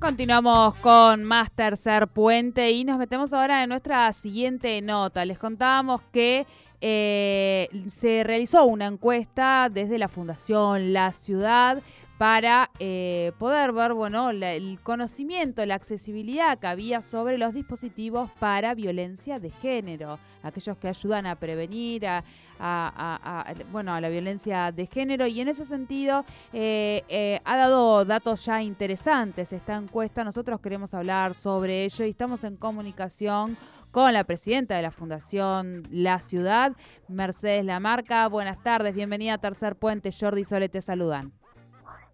Continuamos con más tercer puente y nos metemos ahora en nuestra siguiente nota. Les contábamos que eh, se realizó una encuesta desde la Fundación La Ciudad para eh, poder ver bueno, el conocimiento, la accesibilidad que había sobre los dispositivos para violencia de género, aquellos que ayudan a prevenir a, bueno, a la violencia de género y en ese sentido eh, eh, ha dado datos ya interesantes esta encuesta. Nosotros queremos hablar sobre ello y estamos en comunicación con la presidenta de la Fundación La Ciudad, Mercedes Lamarca. Buenas tardes, bienvenida a Tercer Puente. Jordi Sole te saludan.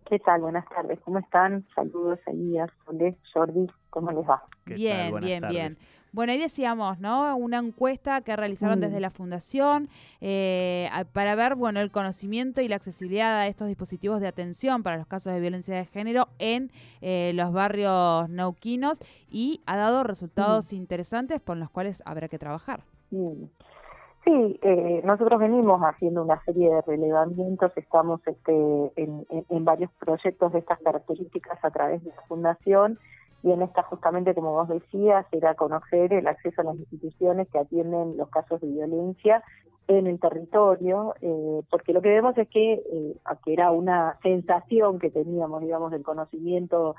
¿Qué tal? Buenas tardes, ¿cómo están? Saludos, Elías, Jordi, ¿cómo les va? Bien, bien, bien. Bueno, ahí decíamos, ¿no? Una encuesta que realizaron desde mm. la Fundación eh, para ver, bueno, el conocimiento y la accesibilidad a estos dispositivos de atención para los casos de violencia de género en eh, los barrios nauquinos y ha dado resultados mm. interesantes con los cuales habrá que trabajar. Sí, eh, nosotros venimos haciendo una serie de relevamientos, estamos este, en, varios proyectos de estas características a través de la Fundación y en esta justamente, como vos decías, era conocer el acceso a las instituciones que atienden los casos de violencia en el territorio, eh, porque lo que vemos es que, eh, que era una sensación que teníamos, digamos, del conocimiento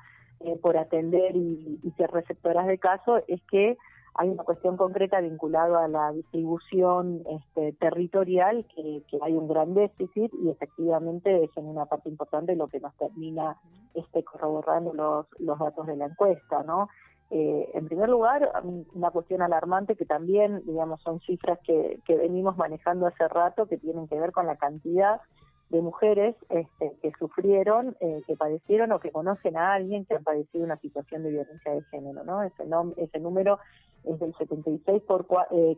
por atender y, y ser receptoras de casos, es que hay una cuestión concreta vinculada a la distribución este, territorial que, hay un gran déficit y efectivamente es en una parte importante lo que nos termina este, corroborando los, los datos de la encuesta, ¿no? Eh, en primer lugar, una cuestión alarmante que también, digamos, son cifras que, que venimos manejando hace rato que tienen que ver con la cantidad de mujeres este, que sufrieron, eh, que padecieron o que conocen a alguien que ha padecido una situación de violencia de género, ¿no? Ese, ese número es del 76,4% eh,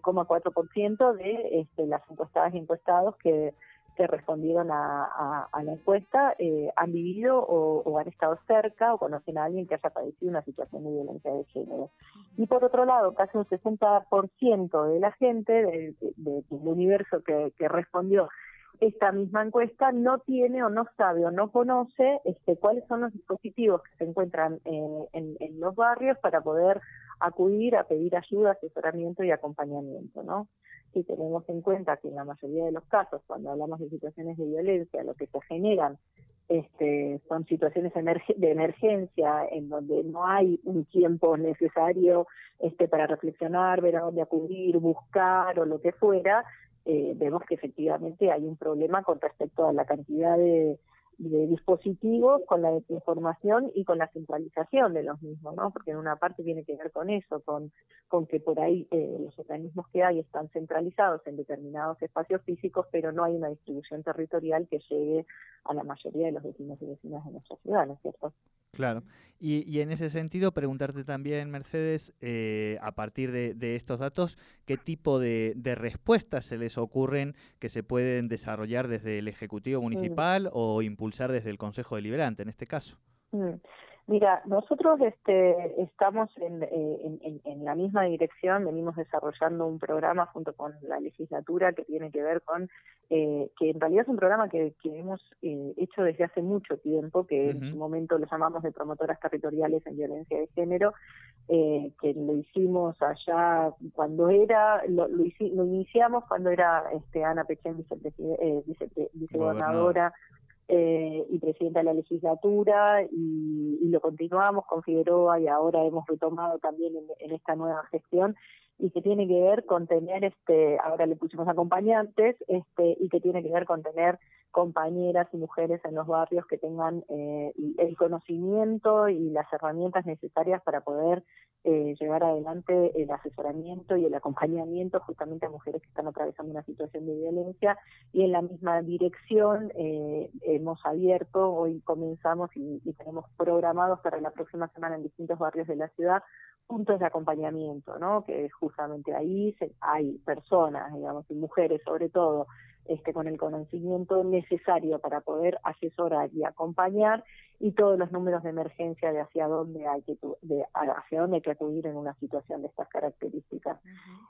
de este, las encuestadas y encuestados que, respondieron a, la encuesta eh, han vivido o, han estado cerca o conocen a alguien que haya padecido una situación de violencia de género. Y por otro lado, casi un 60% de la gente del universo que, que respondió esta misma encuesta no tiene o no sabe o no conoce este, cuáles son los dispositivos que se encuentran eh, en, los barrios para poder acudir a pedir ayuda, asesoramiento y acompañamiento, ¿no? Si tenemos en cuenta que en la mayoría de los casos, cuando hablamos de situaciones de violencia, lo que se generan este, son situaciones de emergencia en donde no hay un tiempo necesario este, para reflexionar, ver a dónde acudir, buscar o lo que fuera, eh, vemos que efectivamente hay un problema con respecto a la cantidad de, de dispositivos, con la desinformación y con la centralización de los mismos, ¿no? Porque en una parte tiene que ver con eso, con, con que por ahí eh, los organismos que hay están centralizados en determinados espacios físicos, pero no hay una distribución territorial que llegue a la mayoría de los vecinos y vecinas de nuestra ciudad, ¿no es cierto? Claro. Y, y en ese sentido, preguntarte también, Mercedes, eh, a partir de, de, estos datos, ¿qué tipo de, de, respuestas se les ocurren que se pueden desarrollar desde el Ejecutivo Municipal o impulsar desde el Consejo Deliberante en este caso? Mm. Mira, nosotros este, estamos eh, en, la misma dirección, venimos desarrollando un programa junto con la legislatura que tiene que ver con, eh, que en realidad es un programa que, hemos eh, hecho desde hace mucho tiempo, que en su momento lo llamamos de promotoras territoriales en violencia de género, que lo hicimos allá cuando era, lo, lo, iniciamos cuando era este, Ana Pechén, vicegobernadora eh, y presidenta de la legislatura y, lo continuamos con Figueroa y ahora hemos retomado también en, esta nueva gestión y que tiene que ver con tener este ahora le pusimos acompañantes este y que tiene que ver con tener compañeras y mujeres en los barrios que tengan eh, el conocimiento y las herramientas necesarias para poder eh, llevar adelante el asesoramiento y el acompañamiento justamente a mujeres que están atravesando una situación de violencia y en la misma dirección eh, hemos abierto, hoy comenzamos y, tenemos programados para la próxima semana en distintos barrios de la ciudad puntos de acompañamiento, ¿no? Que justamente ahí hay personas, digamos, y mujeres sobre todo, este, con el conocimiento necesario para poder asesorar y acompañar y todos los números de emergencia de hacia dónde hay que de hacia dónde hay que acudir en una situación de estas características.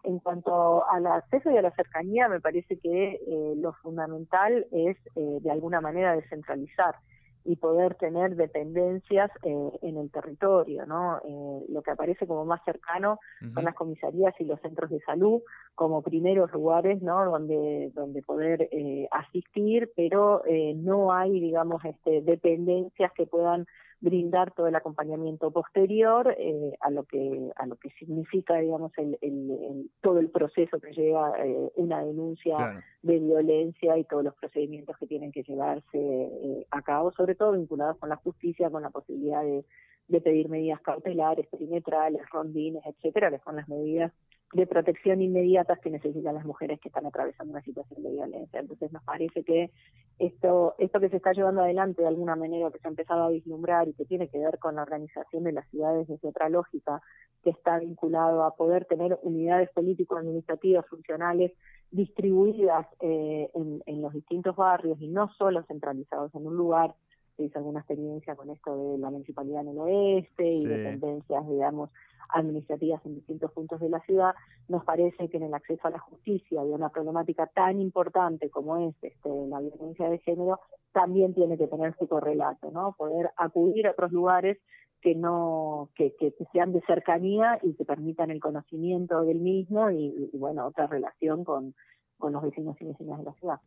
En cuanto al acceso y a la cercanía, me parece que eh, lo fundamental es eh, de alguna manera descentralizar y poder tener dependencias eh, en el territorio, ¿no? Eh, lo que aparece como más cercano son las comisarías y los centros de salud como primeros lugares, ¿no? Donde donde poder eh, asistir, pero no hay, digamos, este, dependencias que puedan brindar todo el acompañamiento posterior eh, a lo que a lo que significa digamos el, el, todo el proceso que lleva eh, una denuncia de violencia y todos los procedimientos que tienen que llevarse eh, a cabo sobre todo vinculados con la justicia con la posibilidad de, de pedir medidas cautelares perimetrales rondines etcétera que son las medidas de protección inmediatas que necesitan las mujeres que están atravesando una situación de violencia. Entonces nos parece que esto, esto que se está llevando adelante de alguna manera, que se ha empezado a vislumbrar y que tiene que ver con la organización de las ciudades desde otra lógica, que está vinculado a poder tener unidades político-administrativas funcionales distribuidas eh, en, en los distintos barrios y no solo centralizados en un lugar, se hizo alguna experiencia con esto de la municipalidad en el oeste y dependencias, digamos, administrativas en distintos puntos de la ciudad, nos parece que en el acceso a la justicia de una problemática tan importante como es este, la violencia de género, también tiene que tener su correlato, ¿no? Poder acudir a otros lugares que no que, que, sean de cercanía y que permitan el conocimiento del mismo y, y bueno otra relación con, con los vecinos y vecinas de la ciudad.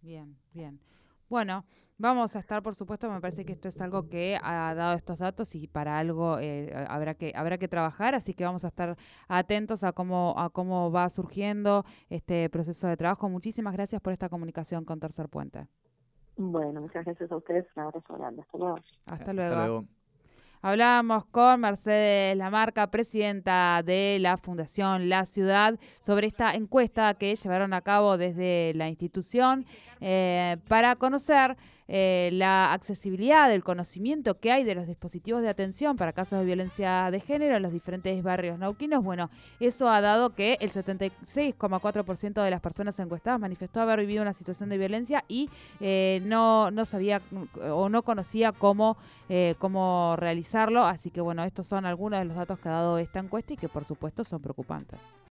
Bien, bien. Bueno, vamos a estar, por supuesto, me parece que esto es algo que ha dado estos datos y para algo eh, habrá que habrá que trabajar, así que vamos a estar atentos a cómo a cómo va surgiendo este proceso de trabajo. Muchísimas gracias por esta comunicación con Tercer Puente. Bueno, muchas gracias a ustedes. Un abrazo grande. Hasta luego. Hasta luego. Hablábamos con Mercedes Lamarca, presidenta de la Fundación La Ciudad, sobre esta encuesta que llevaron a cabo desde la institución eh, para conocer eh, la accesibilidad del conocimiento que hay de los dispositivos de atención para casos de violencia de género en los diferentes barrios nauquinos. Bueno, eso ha dado que el 76,4% de las personas encuestadas manifestó haber vivido una situación de violencia y eh, no, no sabía o no conocía cómo, eh, cómo realizarlo. Así que bueno, estos son algunos de los datos que ha dado esta encuesta y que por supuesto son preocupantes.